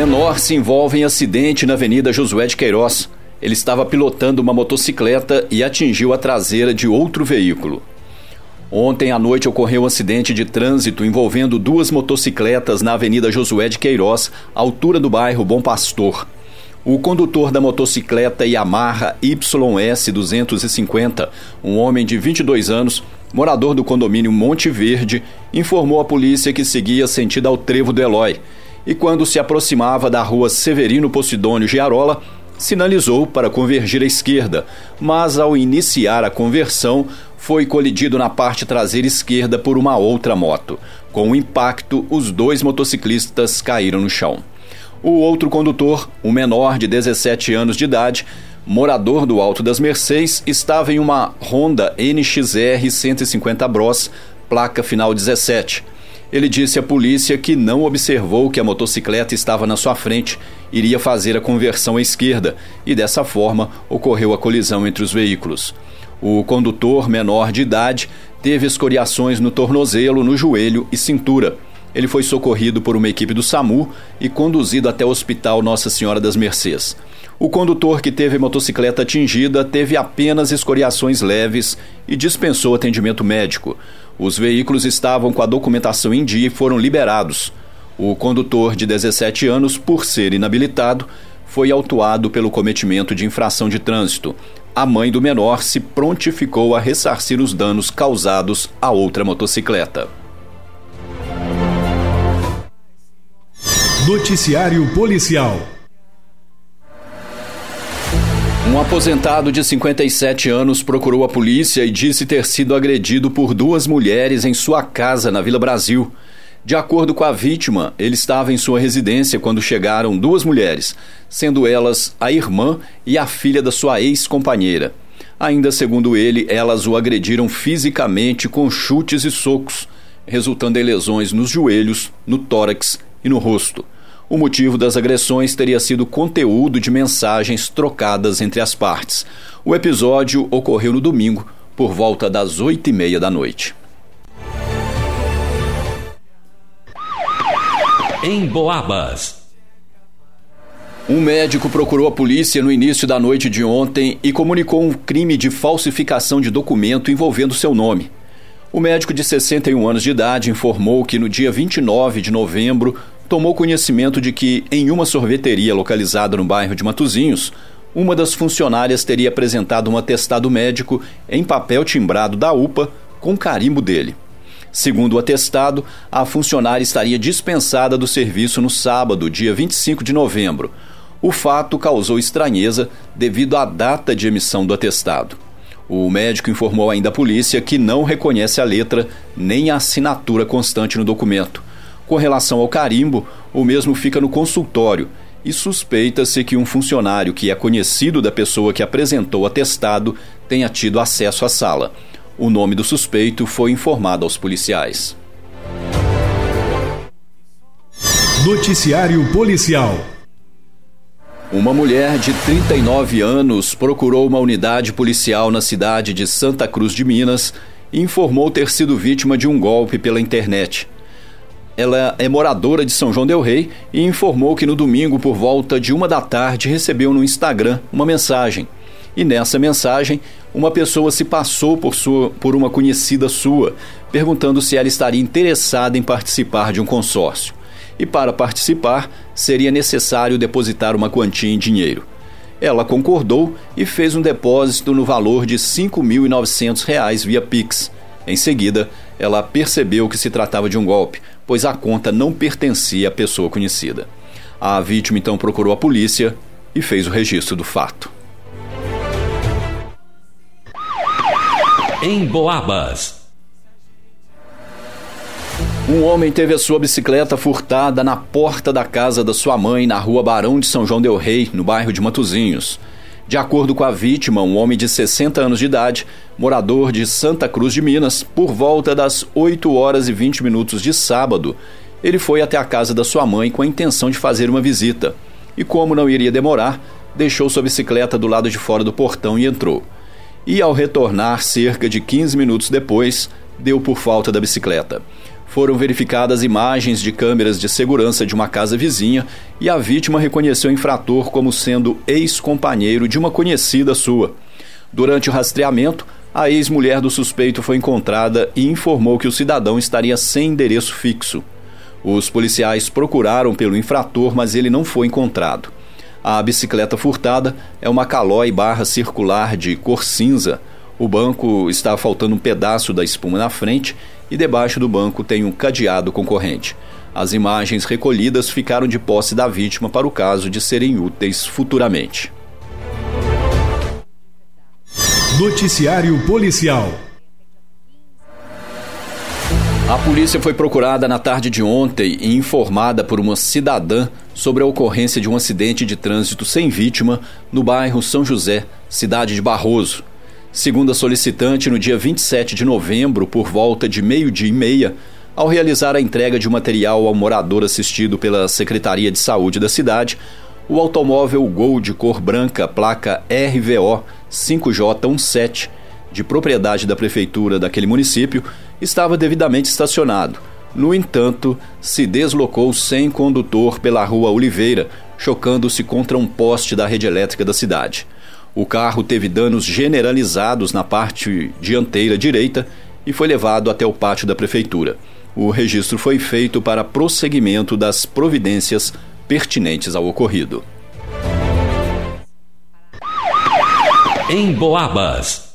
Menor se envolve em acidente na Avenida Josué de Queiroz. Ele estava pilotando uma motocicleta e atingiu a traseira de outro veículo. Ontem à noite ocorreu um acidente de trânsito envolvendo duas motocicletas na Avenida Josué de Queiroz, altura do bairro Bom Pastor. O condutor da motocicleta Yamaha YS 250, um homem de 22 anos, morador do condomínio Monte Verde, informou à polícia que seguia sentido ao trevo do Eloy e, quando se aproximava da rua Severino Posidônio Giarola, sinalizou para convergir à esquerda, mas ao iniciar a conversão, foi colidido na parte traseira esquerda por uma outra moto. Com o impacto, os dois motociclistas caíram no chão. O outro condutor, um menor de 17 anos de idade, morador do Alto das Mercês, estava em uma Honda NXR 150 Bros, placa final 17. Ele disse à polícia que não observou que a motocicleta estava na sua frente, iria fazer a conversão à esquerda e dessa forma ocorreu a colisão entre os veículos. O condutor, menor de idade, teve escoriações no tornozelo, no joelho e cintura. Ele foi socorrido por uma equipe do SAMU e conduzido até o Hospital Nossa Senhora das Mercês. O condutor que teve motocicleta atingida teve apenas escoriações leves e dispensou atendimento médico. Os veículos estavam com a documentação em dia e foram liberados. O condutor de 17 anos, por ser inabilitado, foi autuado pelo cometimento de infração de trânsito a mãe do menor se prontificou a ressarcir os danos causados a outra motocicleta. Noticiário Policial. Um aposentado de 57 anos procurou a polícia e disse ter sido agredido por duas mulheres em sua casa na Vila Brasil. De acordo com a vítima, ele estava em sua residência quando chegaram duas mulheres, sendo elas a irmã e a filha da sua ex-companheira. Ainda segundo ele, elas o agrediram fisicamente com chutes e socos, resultando em lesões nos joelhos, no tórax e no rosto. O motivo das agressões teria sido conteúdo de mensagens trocadas entre as partes. O episódio ocorreu no domingo, por volta das oito e meia da noite. em Boabas. Um médico procurou a polícia no início da noite de ontem e comunicou um crime de falsificação de documento envolvendo seu nome. O médico de 61 anos de idade informou que no dia 29 de novembro tomou conhecimento de que, em uma sorveteria localizada no bairro de Matozinhos, uma das funcionárias teria apresentado um atestado médico em papel timbrado da UPA com carimbo dele. Segundo o atestado, a funcionária estaria dispensada do serviço no sábado, dia 25 de novembro. O fato causou estranheza devido à data de emissão do atestado. O médico informou ainda à polícia que não reconhece a letra nem a assinatura constante no documento. Com relação ao carimbo, o mesmo fica no consultório e suspeita-se que um funcionário que é conhecido da pessoa que apresentou o atestado tenha tido acesso à sala. O nome do suspeito foi informado aos policiais. Noticiário Policial. Uma mulher de 39 anos procurou uma unidade policial na cidade de Santa Cruz de Minas e informou ter sido vítima de um golpe pela internet. Ela é moradora de São João Del Rei e informou que no domingo, por volta de uma da tarde, recebeu no Instagram uma mensagem e nessa mensagem, uma pessoa se passou por, sua, por uma conhecida sua, perguntando se ela estaria interessada em participar de um consórcio. E para participar, seria necessário depositar uma quantia em dinheiro. Ela concordou e fez um depósito no valor de R$ 5.900 via Pix. Em seguida, ela percebeu que se tratava de um golpe, pois a conta não pertencia à pessoa conhecida. A vítima então procurou a polícia e fez o registro do fato. em Boabas. Um homem teve a sua bicicleta furtada na porta da casa da sua mãe na rua Barão de São João Del Rei, no bairro de Matozinhos. De acordo com a vítima, um homem de 60 anos de idade, morador de Santa Cruz de Minas, por volta das 8 horas e 20 minutos de sábado, ele foi até a casa da sua mãe com a intenção de fazer uma visita. E como não iria demorar, deixou sua bicicleta do lado de fora do portão e entrou e, ao retornar cerca de 15 minutos depois, deu por falta da bicicleta. Foram verificadas imagens de câmeras de segurança de uma casa vizinha e a vítima reconheceu o infrator como sendo ex-companheiro de uma conhecida sua. Durante o rastreamento, a ex-mulher do suspeito foi encontrada e informou que o cidadão estaria sem endereço fixo. Os policiais procuraram pelo infrator, mas ele não foi encontrado. A bicicleta furtada é uma Caloi barra circular de cor cinza. O banco está faltando um pedaço da espuma na frente e debaixo do banco tem um cadeado concorrente. As imagens recolhidas ficaram de posse da vítima para o caso de serem úteis futuramente. Noticiário Policial. A polícia foi procurada na tarde de ontem e informada por uma cidadã sobre a ocorrência de um acidente de trânsito sem vítima no bairro São José, cidade de Barroso. Segundo a solicitante, no dia 27 de novembro, por volta de meio-dia e meia, ao realizar a entrega de material ao morador assistido pela Secretaria de Saúde da cidade, o automóvel Gol de cor branca, placa RVO 5J17, de propriedade da prefeitura daquele município, estava devidamente estacionado. No entanto, se deslocou sem condutor pela rua Oliveira, chocando-se contra um poste da rede elétrica da cidade. O carro teve danos generalizados na parte dianteira direita e foi levado até o pátio da prefeitura. O registro foi feito para prosseguimento das providências pertinentes ao ocorrido. Em Boabas.